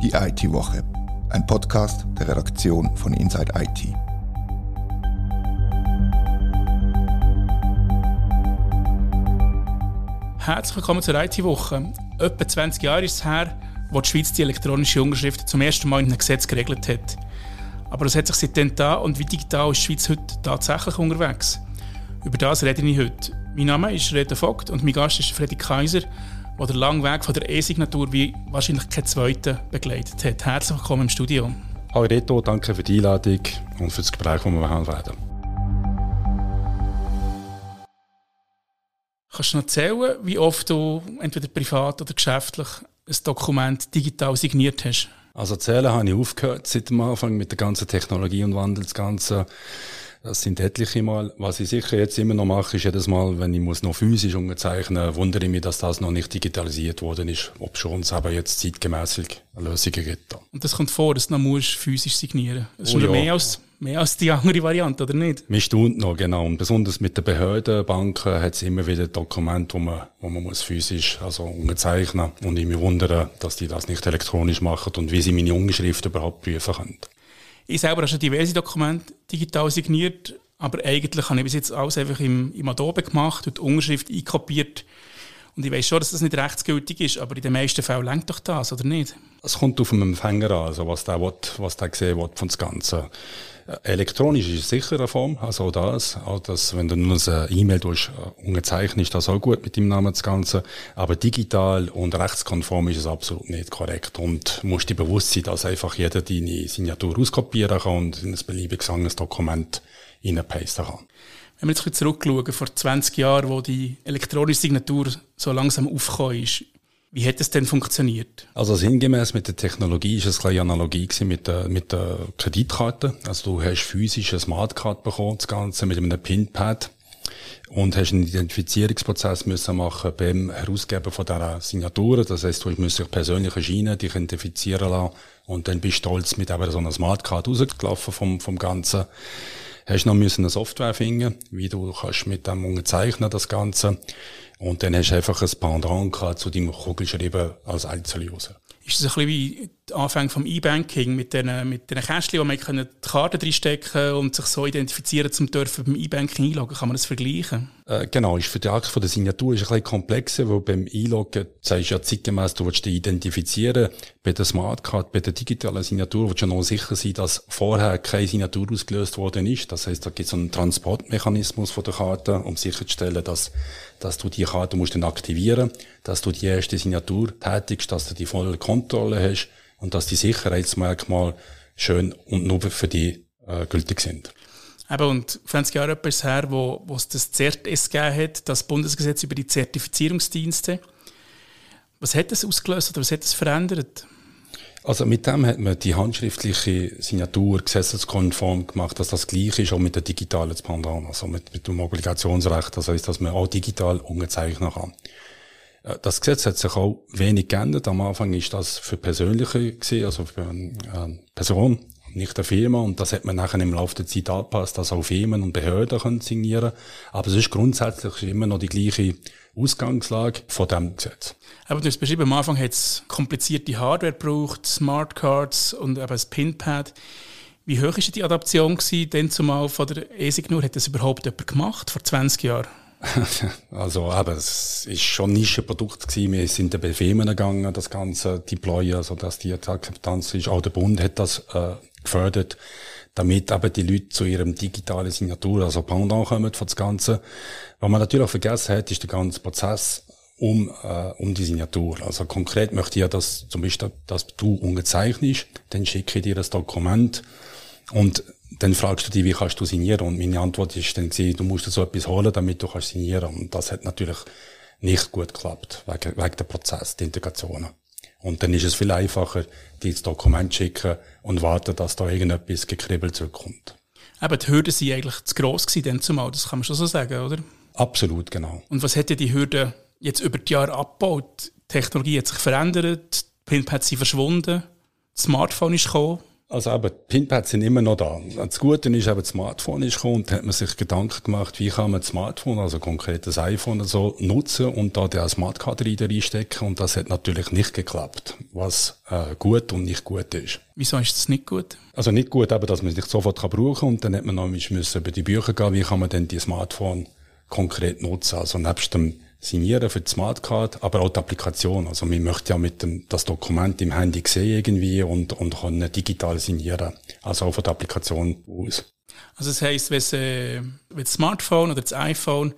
Die IT-Woche, ein Podcast der Redaktion von Inside IT. Herzlich willkommen zur IT-Woche. Etwa 20 Jahre ist es her, wo die Schweiz die elektronische Unterschrift zum ersten Mal in einem Gesetz geregelt hat. Aber es hat sich seitdem da und wie digital ist die Schweiz heute tatsächlich unterwegs? Über das rede ich heute. Mein Name ist Reda Vogt und mein Gast ist Freddy Kaiser, der den langen Weg von der E-Signatur wie wahrscheinlich kein zweiter begleitet hat. Herzlich willkommen im Studio. Hallo Reto, danke für die Einladung und für das Gespräch, das wir haben werden. Kannst du noch erzählen, wie oft du entweder privat oder geschäftlich ein Dokument digital signiert hast? Also zählen habe ich aufgehört seit dem Anfang mit der ganzen Technologie und Wandel, das Ganze das sind etliche Mal. Was ich sicher jetzt immer noch mache, ist jedes Mal, wenn ich muss noch physisch unterzeichnen, wundere ich mich, dass das noch nicht digitalisiert worden ist, ob schon es aber jetzt zeitgemäßig Lösungen gibt. Und das kommt vor, dass du noch musst physisch signieren musst. Das ist oh, ja. mehr, als, mehr als die andere Variante, oder nicht? Mir staunt noch, genau. Und besonders mit den Behörden, Banken hat es immer wieder Dokumente, wo man, wo man muss physisch also unterzeichnen muss. Und ich mich wundere, dass die das nicht elektronisch machen und wie sie meine Unterschrift überhaupt prüfen können. Ich selber habe schon diverse Dokumente digital signiert, aber eigentlich habe ich bis jetzt alles einfach im, im Adobe gemacht und die Unterschrift einkopiert. Und ich weiß schon, dass das nicht rechtsgültig ist, aber in den meisten Fällen lenkt doch das, oder nicht? Es kommt auf den Empfänger an, also was der, will, was der sehen will von das Ganze. Elektronisch ist es sicher eine Form, also auch das. Auch das, wenn du nur eine E-Mail äh, unterzeichnet, ist das auch gut mit dem Namen das Ganze. Aber digital und rechtskonform ist es absolut nicht korrekt. Und musst dir bewusst sein, dass einfach jeder deine Signatur auskopieren kann und in ein beliebiges anderes Dokument reinpasten kann. Wenn wir jetzt zurückschauen, vor 20 Jahren, wo die elektronische Signatur so langsam aufgekommen ist, wie hat es denn funktioniert? Also sinngemäß mit der Technologie ist es eine Analogie mit der, mit der Kreditkarte. Also du hast physisch eine Smartcard bekommen, das Ganze mit einem Pinpad und hast einen Identifizierungsprozess müssen machen beim Herausgeben von dieser Signaturen. Das heißt, du musst dich persönlich erscheinen, dich identifizieren lassen und dann bist du stolz mit eben so einer Smartcard rausgelaufen vom, vom Ganzen. Hast noch müssen eine Software finden, wie du kannst mit dem unterzeichnen, das Ganze. Und dann hast du einfach ein Pendant gehabt zu deinem Kugelschreiben als Einzeluser. Ist das ein bisschen wie der Anfang vom E-Banking mit den, mit den Kästchen, wo man die Karte reinstecken und sich so identifizieren zum dürfen beim E-Banking einloggen? Kann man das vergleichen? Äh, genau, ist für die Art von der Signatur ist ein bisschen komplexer, weil beim Einloggen sagst du ja zeitgemäß, du willst dich identifizieren. Bei der Smartcard, bei der digitalen Signatur willst du noch sicher sein, dass vorher keine Signatur ausgelöst worden ist. Das heißt, da gibt es einen Transportmechanismus von der Karte, um sicherzustellen, dass, dass du die Karte musst dann aktivieren, dass du die erste Signatur tätigst, dass du die volle Kontrolle hast und dass die Sicherheitsmerkmale schön und nur für die äh, gültig sind. Eben, und 20 Jahre etwas her, wo, wo es das CERT-S gegeben hat, das Bundesgesetz über die Zertifizierungsdienste. Was hat das ausgelöst oder was hat das verändert? Also mit dem hat man die handschriftliche Signatur gesetzeskonform gemacht, dass das gleich ist auch mit der digitalen Pendant, also mit, mit dem Obligationsrecht, das heißt, dass man auch digital unterzeichnen kann. Äh, das Gesetz hat sich auch wenig geändert. Am Anfang ist das für Persönliche gewesen, also für eine Person nicht der Firma. Und das hat man nachher im Laufe der Zeit angepasst, dass auch Firmen und Behörden können signieren Aber es ist grundsätzlich immer noch die gleiche Ausgangslage von dem Gesetz. Aber du hast beschrieben, am Anfang hat es komplizierte Hardware gebraucht, Smartcards und eben das Pinpad. Wie hoch war die Adaption denn zumal von der E-Signur? Hat das überhaupt jemand gemacht, vor 20 Jahren? also eben, es ist schon ein Nischenprodukt gewesen. Wir sind bei Firmen gegangen, das Ganze deployen, also dass die Akzeptanz ist. Auch der Bund hat das äh, gefördert, damit eben die Leute zu ihrem digitalen Signatur, also Pendant kommen von das Ganze. Was man natürlich auch vergessen hat, ist der ganze Prozess um, äh, um die Signatur. Also konkret möchte ich ja, dass zum Beispiel, dass du unterzeichnest, dann schicke ich dir das Dokument und dann fragst du dich, wie kannst du signieren? Und meine Antwort ist dann gewesen, du musst dir so etwas holen, damit du kannst signieren. Und das hat natürlich nicht gut geklappt, wegen, wegen der Prozess, der Integration. Und dann ist es viel einfacher, die das Dokument schicken und warten, dass da irgendetwas gekribbelt zurückkommt. Aber die Hürden sind eigentlich zu gross gewesen, dann zumal. Das kann man schon so sagen, oder? Absolut, genau. Und was hätte die Hürde jetzt über die Jahre abgebaut? Die Technologie hat sich verändert, die Pinpads sind verschwunden, das Smartphone ist gekommen. Also aber Pinpads sind immer noch da. Das Gute ist, eben das Smartphone ist gekommen und hat man sich Gedanken gemacht, wie kann man das Smartphone, also konkret das iPhone so nutzen und da den Smartcard reinstecken und das hat natürlich nicht geklappt, was äh, gut und nicht gut ist. Wieso ist das nicht gut? Also nicht gut, aber dass man es nicht sofort kann brauchen und dann hat man noch müssen über die Bücher gehen, wie kann man denn die Smartphone konkret nutzen. Also nebst dem signieren für die Smartcard, aber auch die Applikation. Also man möchte ja mit dem, das Dokument im Handy sehen irgendwie und, und kann digital signieren. Also auch von der Applikation aus. Also das heisst, wenn, äh, wenn das Smartphone oder das iPhone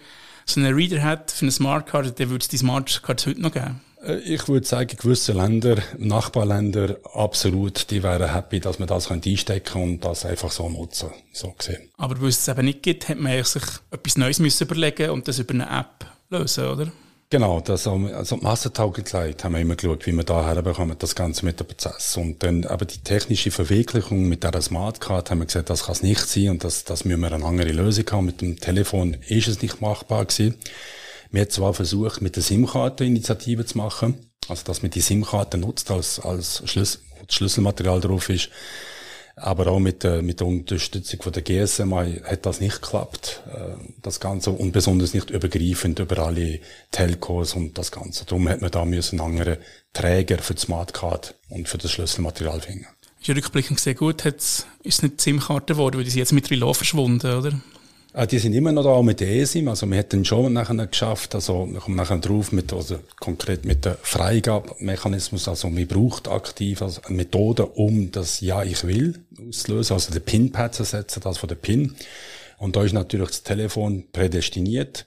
so einen Reader hat für eine Smartcard, dann würde es die Smartcards heute noch geben? Äh, ich würde sagen, gewisse Länder, Nachbarländer, absolut, die wären happy, dass man das einstecken kann und das einfach so nutzen, so gesehen. Aber weil es es eben nicht gibt, hat man sich etwas Neues müssen überlegen und das über eine App lösen, oder? Genau, das, also Massentauglichkeit haben wir immer geschaut, wie wir da herbekommen, das Ganze mit dem Prozess. Und dann aber die technische Verwirklichung mit dieser Smartcard haben wir gesagt, das kann es nicht sein und das, das müssen wir eine andere Lösung haben. Mit dem Telefon ist es nicht machbar gewesen. Wir haben zwar versucht, mit der SIM-Karte Initiative zu machen, also dass man die SIM-Karte nutzt als, als Schlüssel, Schlüsselmaterial drauf ist, aber auch mit der, mit der Unterstützung von der GSM hat das nicht geklappt, äh, das Ganze, und besonders nicht übergreifend über alle Telcos und das Ganze. Darum hat man da müssen andere Träger für die Smartcard und für das Schlüsselmaterial finden. Ist ja rückblickend sehr gut, ist es nicht SIM-Karte geworden, weil die sind jetzt mit Relo verschwunden, oder? Ah, die sind immer noch da mit der ESIM, also wir hätten schon nachher geschafft, also wir kommen nachher drauf mit, also konkret mit dem Freigabemechanismus, also man braucht aktiv also eine Methode, um das Ja, ich will auszulösen, also den PIN-Pad zu setzen, das von der PIN. Und da ist natürlich das Telefon prädestiniert,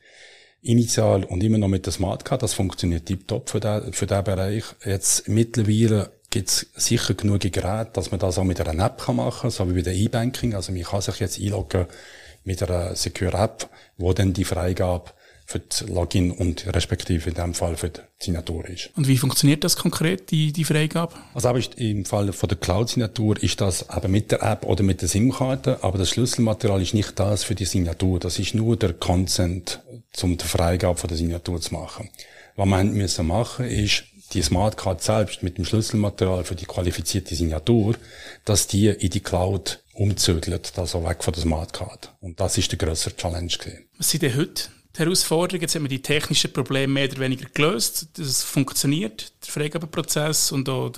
initial und immer noch mit der Smartcard, das funktioniert tiptop für den, für Bereich. Jetzt mittlerweile gibt's sicher genug Geräte, dass man das auch mit einer App machen kann, so wie bei der E-Banking, also man kann sich jetzt einloggen mit einer Secure App, wo dann die Freigabe für das Login und respektive in dem Fall für die Signatur ist. Und wie funktioniert das konkret, die, die Freigabe? Also aber im Fall von der Cloud-Signatur ist das eben mit der App oder mit der SIM-Karte, aber das Schlüsselmaterial ist nicht das für die Signatur. Das ist nur der Consent, um die Freigabe von der Signatur zu machen. Was wir müssen machen, ist, die Smartcard selbst mit dem Schlüsselmaterial für die qualifizierte Signatur, dass die in die Cloud umzügelt, also weg von der Smartcard. Und das ist der grössere Challenge gewesen. Was sind denn heute die Herausforderungen? Jetzt haben wir die technischen Probleme mehr oder weniger gelöst. Das funktioniert, der Freigabeprozess und auch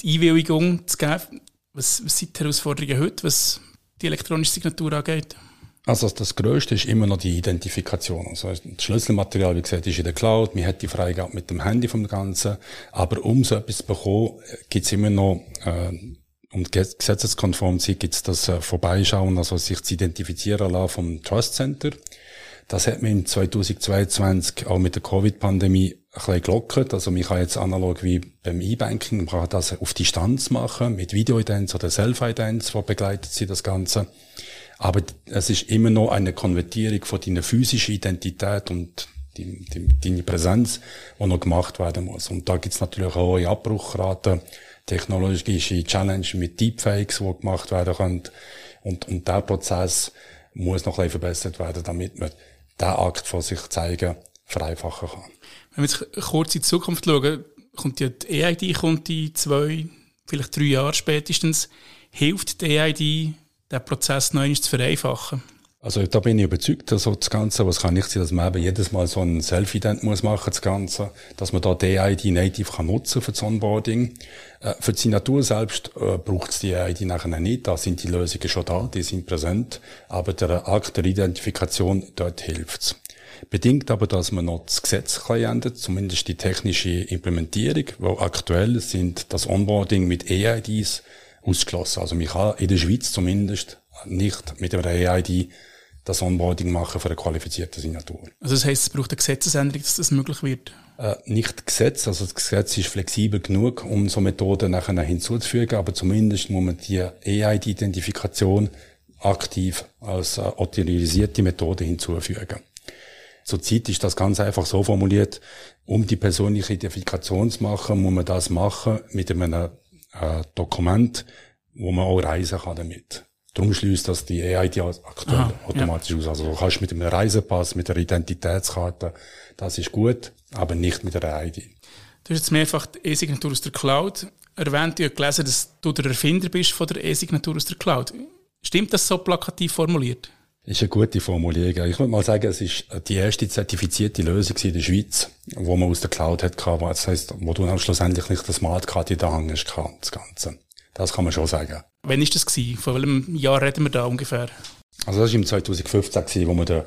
die Einwilligung zu geben. Was, was sind die Herausforderungen heute, was die elektronische Signatur angeht? Also das Größte ist immer noch die Identifikation. Also das Schlüsselmaterial, wie gesagt, ist in der Cloud. Man hat die Freigabe mit dem Handy vom Ganzen. Aber um so etwas zu bekommen, gibt es immer noch äh, um gesetzeskonform zu sein, gibt es das äh, Vorbeischauen, also sich zu identifizieren lassen vom Trust Center. Das hat man im 2022 auch mit der Covid-Pandemie ein bisschen gelockert. Also man kann jetzt analog wie beim E-Banking, man kann das auf Distanz machen, mit Videoidenz oder Self-Idenz, wo begleitet sie das Ganze. Aber es ist immer noch eine Konvertierung von deiner physischen Identität und die, deine Präsenz, die noch gemacht werden muss. Und da gibt es natürlich auch hohe Abbruchraten technologische Challenge mit Deepfakes, die gemacht werden können. Und, und der Prozess muss noch ein bisschen verbessert werden, damit man den Akt von sich zeigen vereinfachen kann. Wenn wir jetzt kurz in die Zukunft schauen, kommt ja die EID kommt in zwei, vielleicht drei Jahre spätestens. Hilft die EID, den Prozess noch einmal zu vereinfachen? Also da bin ich überzeugt, also das Ganze, was kann nicht sein, dass man eben jedes Mal so ein Self-Ident muss machen, das Ganze, dass man da die ID native kann nutzen für das Onboarding. Äh, für die Signatur selbst äh, braucht es die ID nachher nicht, da sind die Lösungen schon da, die sind präsent, aber der Akt der Identifikation, dort hilft's. Bedingt aber, dass man noch das Gesetz ändert, zumindest die technische Implementierung, wo aktuell sind das Onboarding mit EIDs ausgeschlossen. Also man kann in der Schweiz zumindest nicht mit einer EID das Onboarding machen für eine qualifizierte Signatur. Also das heisst, es braucht eine Gesetzesänderung, dass das möglich wird? Äh, nicht Gesetz, also das Gesetz ist flexibel genug, um so Methoden nachher hinzuzufügen, aber zumindest muss man die EID-Identifikation aktiv als äh, autorisierte Methode hinzufügen. Zurzeit ist das ganz einfach so formuliert, um die persönliche Identifikation zu machen, muss man das machen mit einem äh, Dokument, wo man auch reisen kann damit. Darum schließt das die EID aktuell Aha, automatisch ja. aus. Also du kannst mit einem Reisepass, mit der Identitätskarte, das ist gut, aber nicht mit der EID. Du hast jetzt mehrfach die E-Signatur aus der Cloud erwähnt, ich habe gelesen, dass du der Erfinder bist von der E-Signatur aus der Cloud. Stimmt das so plakativ formuliert? Ist eine gute Formulierung. Ich würde mal sagen, es ist die erste zertifizierte Lösung in der Schweiz, wo man aus der Cloud hat Das heisst, wo du dann schlussendlich nicht das Smartcard in der Hand hast, das Ganze. Das kann man schon sagen. Wann war das? Gewesen? Von welchem Jahr reden wir da ungefähr? Also das war im 2015, gewesen, wo wir den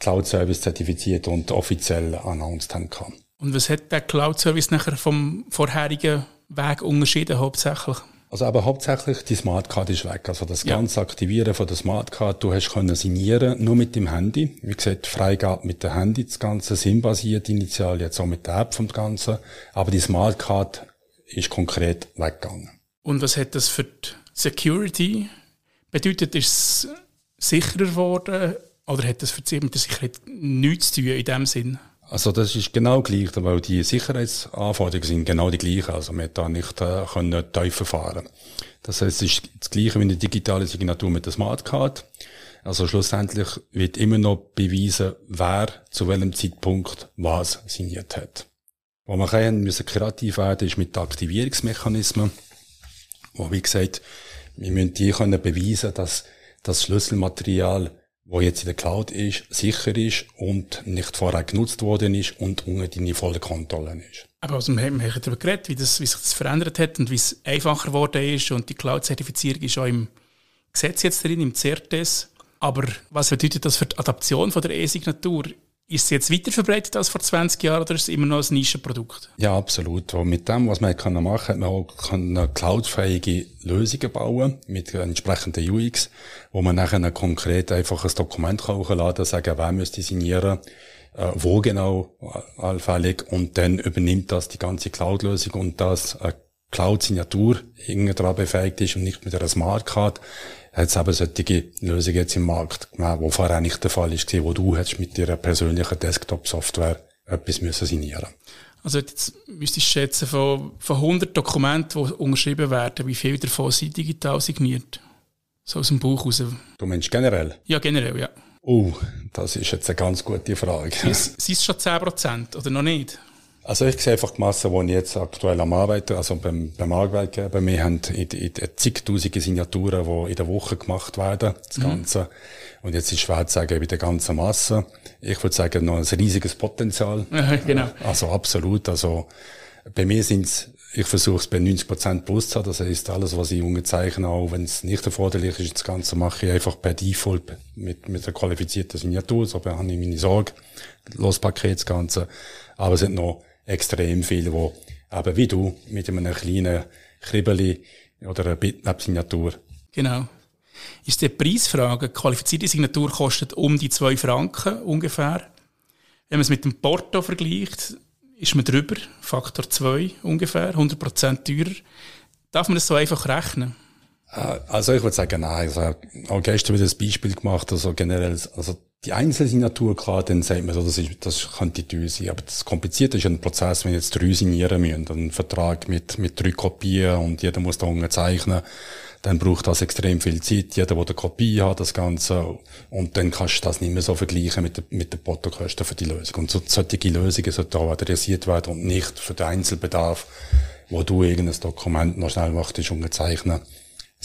Cloud-Service zertifiziert und offiziell announced haben. Und was hat der Cloud-Service nachher vom vorherigen Weg unterschieden hauptsächlich? Also aber hauptsächlich die Smartcard ist weg. Also das ganze ja. Aktivieren von der Smartcard, du hast können signieren nur mit dem Handy. Wie gesagt, Freigabe mit dem Handy, das Ganze SIM-basiert initial, jetzt auch mit der App vom Ganzen. Aber die Smartcard ist konkret weggegangen. Und was hat das für die Security bedeutet? Ist es sicherer geworden oder hat das für die Sicherheit nichts zu tun in dem Sinn? Also das ist genau gleich, weil die Sicherheitsanforderungen sind genau die gleichen. Also man hat da nicht äh, können tiefer fahren. Das heißt, es ist das gleiche wie eine digitale Signatur mit der Smartcard. Also schlussendlich wird immer noch beweisen, wer zu welchem Zeitpunkt was signiert hat. Wo man kann, müssen kreativ werden, ist mit Aktivierungsmechanismen, wo wie gesagt, wir müssen die können beweisen, dass das Schlüsselmaterial wo jetzt in der Cloud ist, sicher ist und nicht vorher genutzt worden ist und unter deine volle Kontrolle ist. Aber also wir haben darüber geredet, wie, das, wie sich das verändert hat und wie es einfacher geworden ist und die Cloud-Zertifizierung ist auch im Gesetz jetzt drin, im CERTES. Aber was bedeutet das für die Adaption von der E-Signatur? Ist es jetzt weiter verbreitet als vor 20 Jahren oder ist es immer noch ein Nischenprodukt? Ja, absolut. Und mit dem, was man kann machen kann, man auch cloudfähige Lösungen bauen mit entsprechenden UX, wo man nachher konkret einfach ein Dokument kann hochladen, sagen, wer müsste signieren, äh, wo genau allfällig und dann übernimmt das die ganze Cloud-Lösung und das Cloud-Signatur daran befähigt ist und nicht mit einer Smartcard, hat eben solche Lösungen jetzt im Markt gegeben, wo vorher nicht der Fall ist, wo du hättest mit deiner persönlichen Desktop-Software etwas müssen signieren Also jetzt müsstest du schätzen, von, von 100 Dokumenten, die unterschrieben werden, wie viele davon sind digital signiert? So aus dem Buch raus. Du meinst generell? Ja, generell, ja. Oh, das ist jetzt eine ganz gute Frage. Sind es schon 10% oder noch nicht? Also ich sehe einfach die Masse, die ich jetzt aktuell am Arbeiten, also beim, beim Arbeitgeber, wir haben in, in, in zigtausende Signaturen, die in der Woche gemacht werden, das mhm. Ganze. Und jetzt ist schwer zu sagen, bei der ganzen Masse. Ich würde sagen, noch ein riesiges Potenzial. genau. Also absolut. Also bei mir sind es, ich versuche es bei 90 Prozent plus zu haben. Das heisst, alles, was ich unterzeichne, auch wenn es nicht erforderlich ist, das Ganze mache ich einfach per Default mit, mit einer qualifizierten Signatur. So habe ich meine Sorge. Los Paket, das Ganze. Aber es sind noch extrem viele, wo eben wie du mit einem kleinen Kribbeli oder einer Bitmap-Signatur. Genau. Ist die Preisfrage, qualifizierte Signatur kostet um die zwei Franken ungefähr. Wenn man es mit dem Porto vergleicht, ist man drüber, Faktor 2 ungefähr, 100% teurer. Darf man das so einfach rechnen? Äh, also ich würde sagen, nein. Also auch gestern wieder ein Beispiel gemacht, also generell, also die Einzelsignatur, klar, dann sagt man so, das, ist, das könnte teuer sein. Aber das Komplizierte ist ein Prozess, wenn jetzt drei signieren müssen, ein Vertrag mit, mit drei Kopien und jeder muss da unterzeichnen, dann braucht das extrem viel Zeit. Jeder, der eine Kopie hat, das Ganze. Und dann kannst du das nicht mehr so vergleichen mit, der, mit den Portokosten für die Lösung. Und so, solche Lösungen sollten auch adressiert werden und nicht für den Einzelbedarf, wo du irgendein Dokument noch schnell möchtest unterzeichnen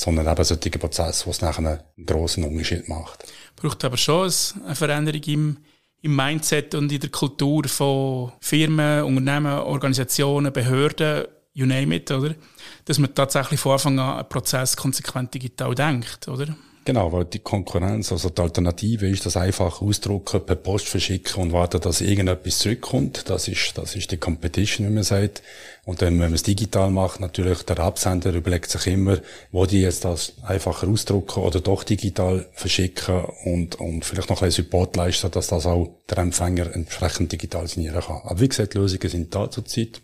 sondern eben solche Prozesse, wo es nachher einen grossen Unterschied macht. Braucht aber schon eine Veränderung im, im Mindset und in der Kultur von Firmen, Unternehmen, Organisationen, Behörden, you name it, oder? Dass man tatsächlich von Anfang an einen Prozess konsequent digital denkt, oder? Genau, weil die Konkurrenz, also die Alternative ist das einfach ausdrucken, per Post verschicken und warten, dass irgendetwas zurückkommt. Das ist, das ist die Competition, wie man sagt. Und dann, wenn man es digital macht, natürlich der Absender überlegt sich immer, wo die jetzt das einfacher ausdrucken oder doch digital verschicken und, und vielleicht noch ein Support leisten, dass das auch der Empfänger entsprechend digital signieren kann. Aber wie gesagt, Lösungen sind da zurzeit.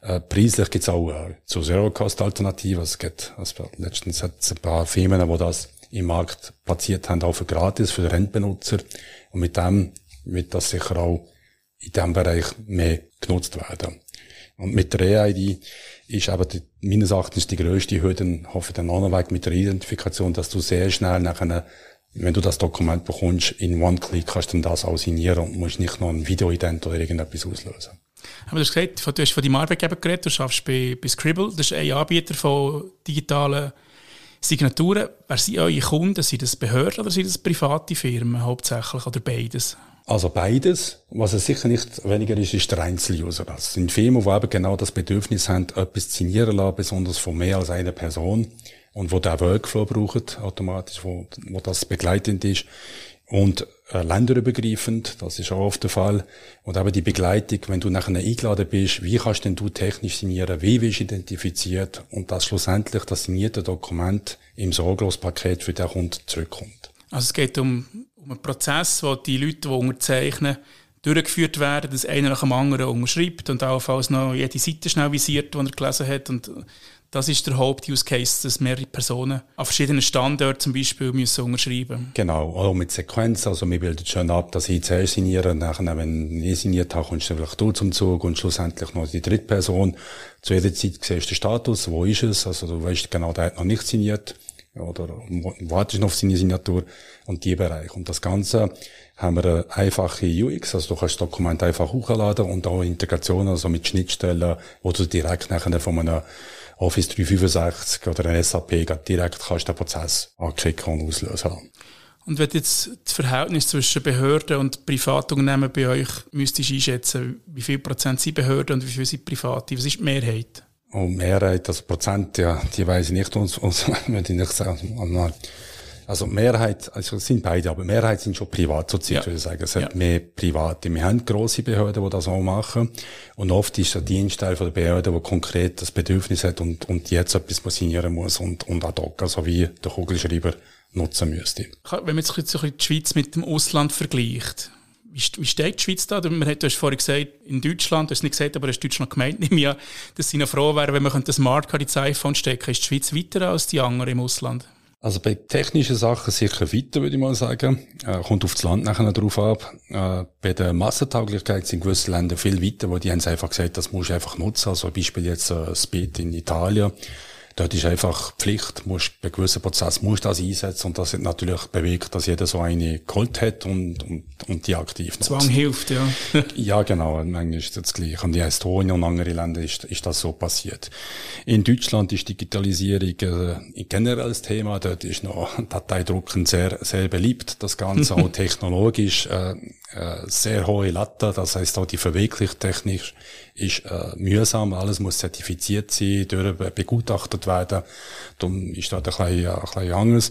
Äh, preislich gibt's auch äh, zu Zero-Cost-Alternativen. Es gibt, also letztens hat ein paar Firmen, die das im Markt platziert haben, auch für gratis, für Endbenutzer. Und mit dem wird das sicher auch in diesem Bereich mehr genutzt werden. Und mit der EID ist aber die, meines Erachtens die grösste Hürde, hoffe ich noch weg mit der Identifikation, dass du sehr schnell nachher, wenn du das Dokument bekommst, in One-Click kannst du das auch signieren und musst nicht noch ein Videoident oder irgendetwas auslösen. Aber du hast gesagt, du hast von deinem Arbeitgeber geredet, du arbeitest bei, bei Scribble, das ist ein Anbieter von digitalen Signaturen. Wer sind eure Kunden? Sind das Behörden oder sind das private Firmen hauptsächlich oder beides? Also beides. Was es sicher nicht weniger ist, ist der Einzeluser. Das sind Firmen, die eben genau das Bedürfnis haben, etwas zu signieren lassen, besonders von mehr als einer Person. Und wo der Workflow braucht, automatisch, wo, wo das begleitend ist. Und länderübergreifend, das ist auch oft der Fall. Und eben die Begleitung, wenn du nachher eingeladen bist, wie kannst denn du technisch signieren, wie wirst identifiziert und dass schlussendlich das signierte Dokument im Sorglospaket für den Kunden zurückkommt. Also es geht um um einen Prozess, wo die Leute, die unterzeichnen, durchgeführt werden, dass einer nach dem anderen unterschreibt und allenfalls noch jede Seite schnell visiert, die er gelesen hat. Und das ist der Haupt-Use-Case, dass mehrere Personen an verschiedenen Standorten zum Beispiel müssen unterschreiben Genau, auch mit Sequenz. Also wir bilden schon ab, dass ich zuerst signiere, nachher, wenn ich signiert habe, kommst du vielleicht du zum Zug und schlussendlich noch die dritte Person. Zu jeder Zeit siehst du den Status, wo ist es, also du weißt genau, der hat noch nicht signiert. Oder wartest noch auf seine Signatur. Und die Bereich. Und das Ganze haben wir eine einfache UX, also du kannst das Dokument einfach hochladen und auch Integration, also mit Schnittstellen, wo du direkt nachher von einem Office 365 oder einem SAP direkt kannst den Prozess anklicken und auslösen. Und wenn jetzt das Verhältnis zwischen Behörden und Privatunternehmen bei euch müsstest einschätzen, wie viel Prozent sind Behörden und wie viel sind Private? Was ist die Mehrheit? Und oh, Mehrheit, also Prozent, ja, die weiß ich nicht, uns, uns, würde ich nicht sagen. Also Mehrheit, also es sind beide, aber Mehrheit sind schon privat zurzeit, ja. würde ich sagen. Es sind ja. mehr Private. Wir haben grosse Behörden, die das auch machen. Und oft ist der Dienstteil von der Behörde, der konkret das Bedürfnis hat und, und jetzt etwas signieren muss und, und ad hoc, also wie der Kugelschreiber nutzen müsste. Wenn man jetzt so die Schweiz mit dem Ausland vergleicht, wie, steht die Schweiz da? Man hat, du hast vorhin gesagt, in Deutschland, du hast nicht gesagt, aber hast Deutschland gemeint, nicht mehr, dass sie noch froh wären, wenn man eine Smartcard ins iPhone stecken Ist die Schweiz weiter als die anderen im Ausland? Also bei technischen Sachen sicher weiter, würde ich mal sagen. Äh, kommt das Land nachher drauf ab. Äh, bei der Massentauglichkeit sind gewisse Länder viel weiter, wo die haben einfach gesagt, das muss ich einfach nutzen. Also Beispiel jetzt äh, Speed in Italien. Dort ist einfach Pflicht, musst, bei gewissen Prozess musst du das einsetzen und das hat natürlich bewegt, dass jeder so eine geholt hat und, und, und die aktiv nutzt. Zwang hilft, ja. ja, genau, manchmal ist das gleich. Und in Estonia und anderen Ländern ist, ist das so passiert. In Deutschland ist Digitalisierung äh, ein generelles Thema, dort ist noch Dateidrucken sehr, sehr beliebt, das Ganze auch technologisch, äh, äh, sehr hohe Latte, das heißt auch die Verwirklichungstechnik ist äh, mühsam, alles muss zertifiziert sein, durch begutachtet werden. Darum ist das ein bisschen, ein bisschen anders.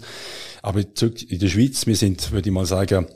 Aber in der Schweiz, wir sind, würde ich mal sagen,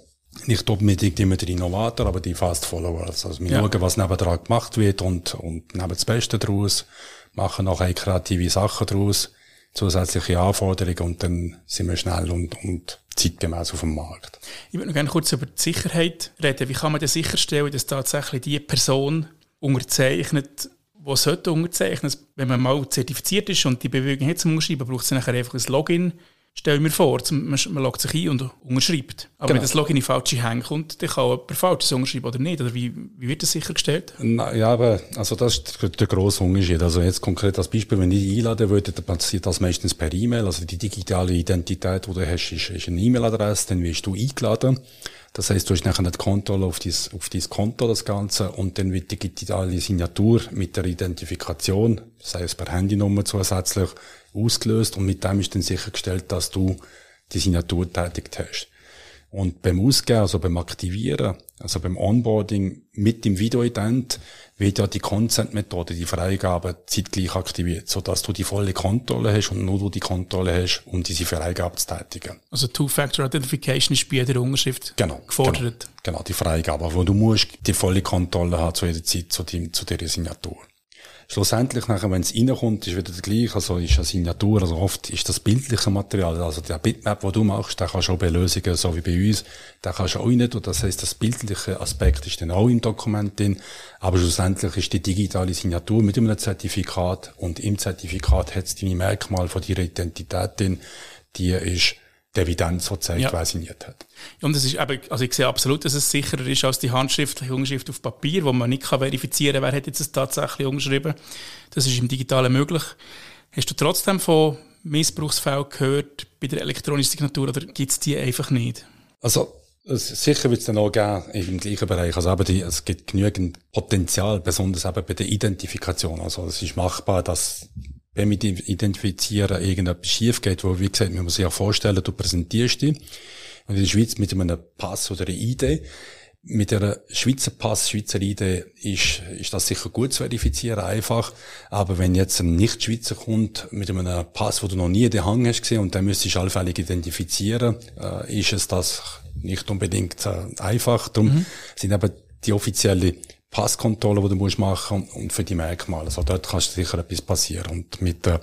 nicht unbedingt immer der Innovator, aber die Fast Followers. Also wir ja. schauen, was nebendran gemacht wird und, und nehmen das Beste daraus, machen auch kreative Sachen daraus, zusätzliche Anforderungen und dann sind wir schnell und, und zeitgemäß auf dem Markt. Ich würde noch gerne kurz über die Sicherheit reden. Wie kann man denn sicherstellen, dass tatsächlich die Person unterzeichnet, die sollte unterzeichnen. Wenn man mal zertifiziert ist und die Bewegung hat zum Unterschreiben, braucht es nachher einfach ein Login. Stell mir vor, man, man loggt sich ein und unterschreibt. Aber genau. wenn das Login in falsche Hände kommt, dann kann jemand Falsches unterschreiben oder nicht. Oder wie, wie wird das sichergestellt? Na, ja, aber also das ist der, der grosse Unterschied. Also jetzt konkret als Beispiel, wenn ich einladen würde, dann passiert das meistens per E-Mail. Also die digitale Identität, die du hast, ist, ist eine E-Mail-Adresse, dann wirst du eingeladen. Das heißt, du hast nachher die Kontrolle auf dein, auf dein Konto, das Ganze, und dann wird die digitale Signatur mit der Identifikation, sei es per Handynummer zusätzlich, ausgelöst und mit dem ist dann sichergestellt, dass du die Signatur tätigt hast. Und beim Ausgehen, also beim Aktivieren, also beim Onboarding mit dem Videoident, wird ja die Consent-Methode, die Freigabe, zeitgleich aktiviert, sodass du die volle Kontrolle hast und nur du die Kontrolle hast, um diese Freigabe zu tätigen. Also Two-Factor-Authentification ist bei jeder Unterschrift genau, gefordert. Genau, genau, die Freigabe, wo du musst die volle Kontrolle haben zu jeder Zeit zu, dem, zu dieser Signatur. Schlussendlich, nachher, wenn es reinkommt, ist wieder der gleiche, also ist eine Signatur, also oft ist das bildliche Material, also der Bitmap, den du machst, der kannst du auch bei Lösungen, so wie bei uns, der kannst du auch nicht, und das heißt, das bildliche Aspekt ist dann auch im Dokument drin, aber schlussendlich ist die digitale Signatur mit einem Zertifikat, und im Zertifikat hat es deine Merkmale von deiner Identität drin, die ist die Evidenz, die zeigt, ja. wer signiert hat. Und es ist eben, also ich sehe absolut, dass es sicherer ist als die handschriftliche Unterschrift auf Papier, wo man nicht kann verifizieren kann, wer hat jetzt es tatsächlich umgeschrieben. Das ist im Digitalen möglich. Hast du trotzdem von Missbrauchsfällen gehört bei der elektronischen Signatur oder gibt es die einfach nicht? Also Sicher wird es dann auch geben im gleichen Bereich. Also aber die, es gibt genügend Potenzial, besonders eben bei der Identifikation. Also es ist machbar, dass wenn wir identifizieren, irgendetwas schief geht, wo, wie gesagt, man muss sich ja vorstellen, du präsentierst dich. Und in der Schweiz mit einem Pass oder einer Idee, mit einer Schweizer Pass, Schweizer ID ist, ist das sicher gut zu verifizieren, einfach. Aber wenn jetzt ein Nicht-Schweizer kommt mit einem Pass, wo du noch nie den Hang hast gesehen und dann müsstest du allfällig identifizieren, äh, ist es das nicht unbedingt äh, einfach. Darum mhm. sind aber die offizielle Passkontrolle, die du musst machen und für die Merkmale. Also dort kann sicher etwas passieren. Und mit der,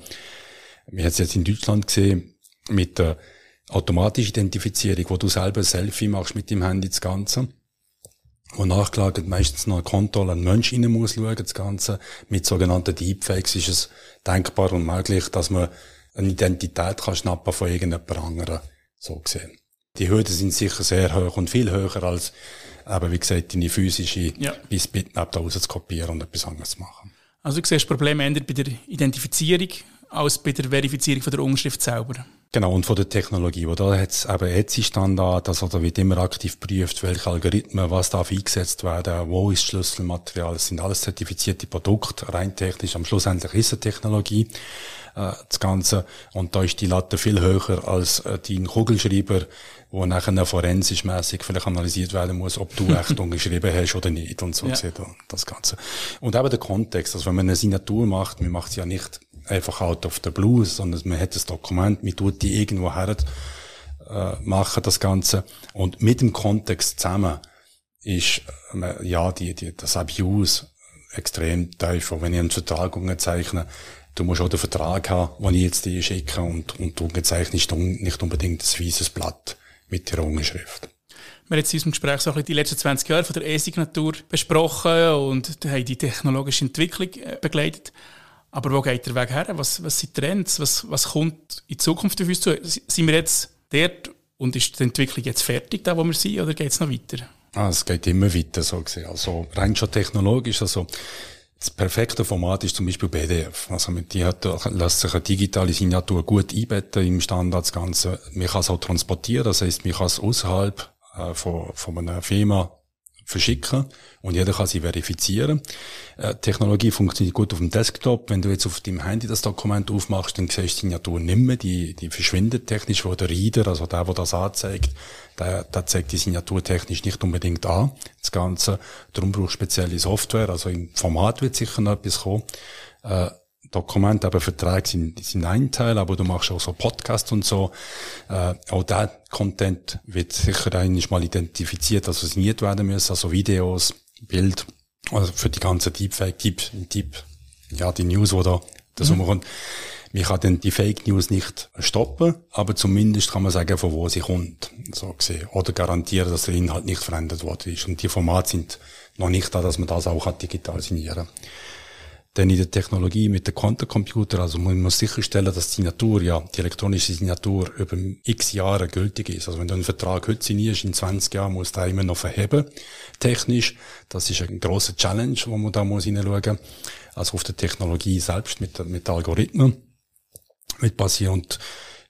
wir haben es jetzt in Deutschland gesehen, mit der automatischen Identifizierung, wo du selber ein Selfie machst mit dem Handy, das Ganze wo nachgelagert meistens noch ein Kontrolle ein Mensch rein muss schauen, das Ganze. Mit sogenannten Deepfakes ist es denkbar und möglich, dass man eine Identität kann schnappen von irgendjemand anderem, so gesehen. Die Hürden sind sicher sehr hoch und viel höher als, eben, wie gesagt, deine physische ja. bis Bitmap da raus zu kopieren und etwas anderes zu machen. Also du siehst, das Problem endet bei der Identifizierung als bei der Verifizierung von der Unterschrift selber. Genau, und von der Technologie. Wo da hat es eben ETSI-Standard, also da wird immer aktiv geprüft, welche Algorithmen, was darf eingesetzt werden, wo ist Schlüsselmaterial. Es sind alles zertifizierte Produkte, rein technisch. Am Schluss endlich ist eine Technologie, äh, das Ganze. Und da ist die Latte viel höher als äh, dein Kugelschreiber, wo nachher forensisch mäßig vielleicht analysiert werden muss, ob du echt umgeschrieben hast oder nicht und so ja. das Ganze. Und eben der Kontext, also wenn man eine Signatur macht, man macht es ja nicht einfach out of the blue, sondern man hat das Dokument, man tut die irgendwo her, äh, machen das Ganze. Und mit dem Kontext zusammen ist, äh, ja, die, die, das Abuse extrem tief. Und wenn ich einen Vertrag unterzeichne, du musst auch den Vertrag haben, den ich jetzt dir schicke und, und du unterzeichnest nicht unbedingt das weißes Blatt mit der Unterschrift. Wir haben jetzt in unserem Gespräch so ein bisschen die letzten 20 Jahre von der E-Signatur besprochen und haben die technologische Entwicklung äh, begleitet. Aber wo geht der Weg her? Was, was sind Trends? Was, was kommt in Zukunft auf uns zu? Sind wir jetzt dort und ist die Entwicklung jetzt fertig, da wo wir sind, oder geht es noch weiter? Ah, es geht immer weiter, so gesehen. Also rein schon technologisch, also das perfekte Format ist zum Beispiel PDF. Also mit die hat, lässt sich eine digitale Signatur gut einbetten im Standard das Ganze. Man kann es auch transportieren, das heißt, man kann es außerhalb äh, von, von einer Firma verschicken und jeder kann sie verifizieren. Äh, Technologie funktioniert gut auf dem Desktop. Wenn du jetzt auf deinem Handy das Dokument aufmachst, dann siehst du die Signatur nicht mehr. Die, die verschwindet technisch, wo der Reader, also der, der das anzeigt, der, der zeigt die Signatur technisch nicht unbedingt an. Das Ganze. Darum brauchst du spezielle Software. Also im Format wird sicher noch etwas kommen. Äh, Dokumente, aber Verträge sind, sind ein Teil, aber du machst auch so Podcasts und so. Äh, auch der Content wird sicher einmal mal identifiziert, also signiert werden müssen, also Videos, Bild, also für die ganze Deepfake, Deep, Deep, ja, die News, die da, das mhm. umkommt. Man kann dann die Fake News nicht stoppen, aber zumindest kann man sagen, von wo sie kommt, so gesehen. Oder garantieren, dass der Inhalt nicht verändert worden ist. Und die Formate sind noch nicht da, dass man das auch digital signieren kann. Denn in der Technologie mit dem Quantencomputer, also man muss sicherstellen, dass die Signatur, ja, die elektronische Signatur über x Jahre gültig ist. Also wenn du einen Vertrag heute signierst, in 20 Jahren musst du immer noch verheben, technisch. Das ist ein grosser Challenge, wo man da muss hinschauen. Also auf der Technologie selbst, mit, mit Algorithmen, mit passieren. Und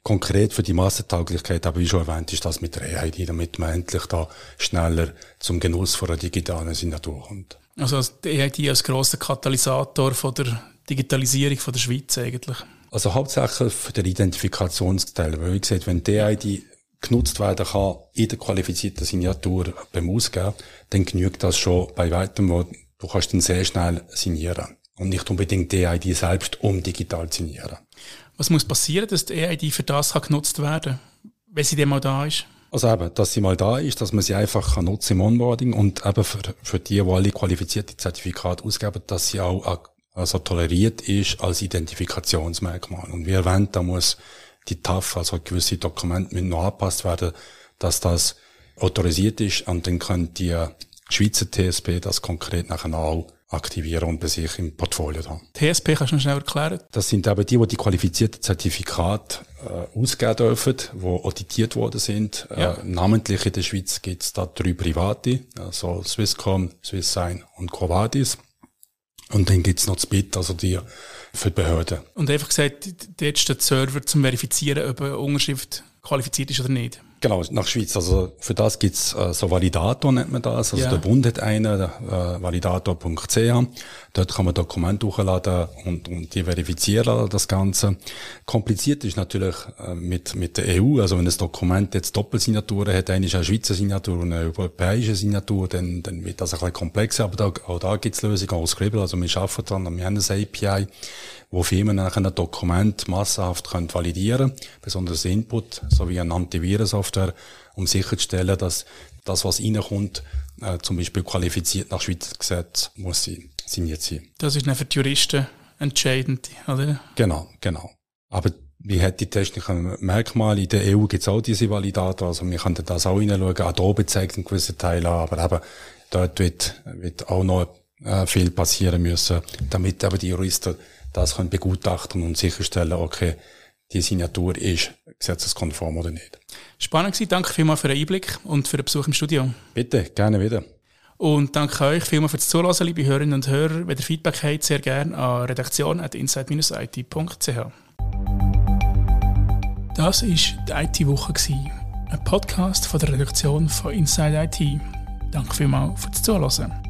konkret für die Massentauglichkeit, aber wie schon erwähnt, ist das mit der AID, damit man endlich da schneller zum Genuss von einer digitalen Signatur kommt. Also die EID als grosser Katalysator von der Digitalisierung von der Schweiz eigentlich. Also hauptsächlich für den Identifikationsteil. Weil, wie gesagt, wenn die EID genutzt werden kann in der qualifizierten Signatur beim Ausgeben, dann genügt das schon bei weitem, wo du kannst dann sehr schnell signieren. Und nicht unbedingt die EID selbst, um digital zu signieren. Was muss passieren, dass die EID für das kann genutzt werden kann, wenn sie dann mal da ist? Also eben, dass sie mal da ist, dass man sie einfach kann nutzen im Onboarding und eben für, für die, die alle qualifizierte Zertifikate ausgeben, dass sie auch also toleriert ist als Identifikationsmerkmal. Und wie erwähnt, da muss die TAF, also gewisse Dokumente müssen noch angepasst werden, dass das autorisiert ist und dann können die Schweizer TSP das konkret nachher auch aktivieren und bei sich im Portfolio haben. TSP kannst du noch schnell erklären? Das sind eben die, die die qualifizierten Zertifikate äh, ausgeben dürfen, die auditiert worden sind. Äh, ja. Äh, namentlich in der Schweiz gibt es da drei private, also Swisscom, Swisssign und Covadis. Und dann gibt's noch das BIT, also die für die Behörden. Und einfach gesagt, dort steht der Server zum Verifizieren, ob eine Unterschrift qualifiziert ist oder nicht. Genau, nach Schweiz. Also für das gibt's äh, so Validator, nennt man das. Also ja. der Bund hat einen, äh, validator.ch. Dort kann man Dokumente hochladen und, und die verifizieren, das Ganze. Kompliziert ist natürlich äh, mit, mit der EU. Also wenn das Dokument jetzt Doppelsignaturen hat, eine ist eine Schweizer Signatur und eine europäische Signatur, dann, dann wird das ein bisschen komplexer. Aber da, auch da gibt's Lösungen, auch Scribble. Also wir arbeiten dran, wir haben ein API wo Firmen dann ein Dokument massenhaft können validieren können, besonders Input sowie eine Antivirensoftware, um sicherzustellen, dass das, was reinkommt, äh, zum Beispiel qualifiziert nach Schweizer Gesetz muss sein, signiert sein. Das ist dann für die Juristen entscheidend, oder? Genau, genau. Aber wie hat die technischen Merkmale? In der EU gibt es auch diese Validator, also wir können das auch hineinschauen. Adobe zeigt einen gewissen Teil an, aber eben, dort wird, wird auch noch äh, viel passieren müssen, damit aber die Juristen das können begutachten und sicherstellen, okay, die Signatur ist gesetzeskonform oder nicht. Spannend gewesen. Danke vielmals für den Einblick und für den Besuch im Studio. Bitte, gerne wieder. Und danke euch vielmals fürs Zuhören, liebe Hörerinnen und Hörer. Wenn ihr Feedback habt, sehr gerne an redaktion.inside-it.ch. Das war die IT-Woche, ein Podcast von der Redaktion von Inside IT. Danke vielmals fürs Zuhören.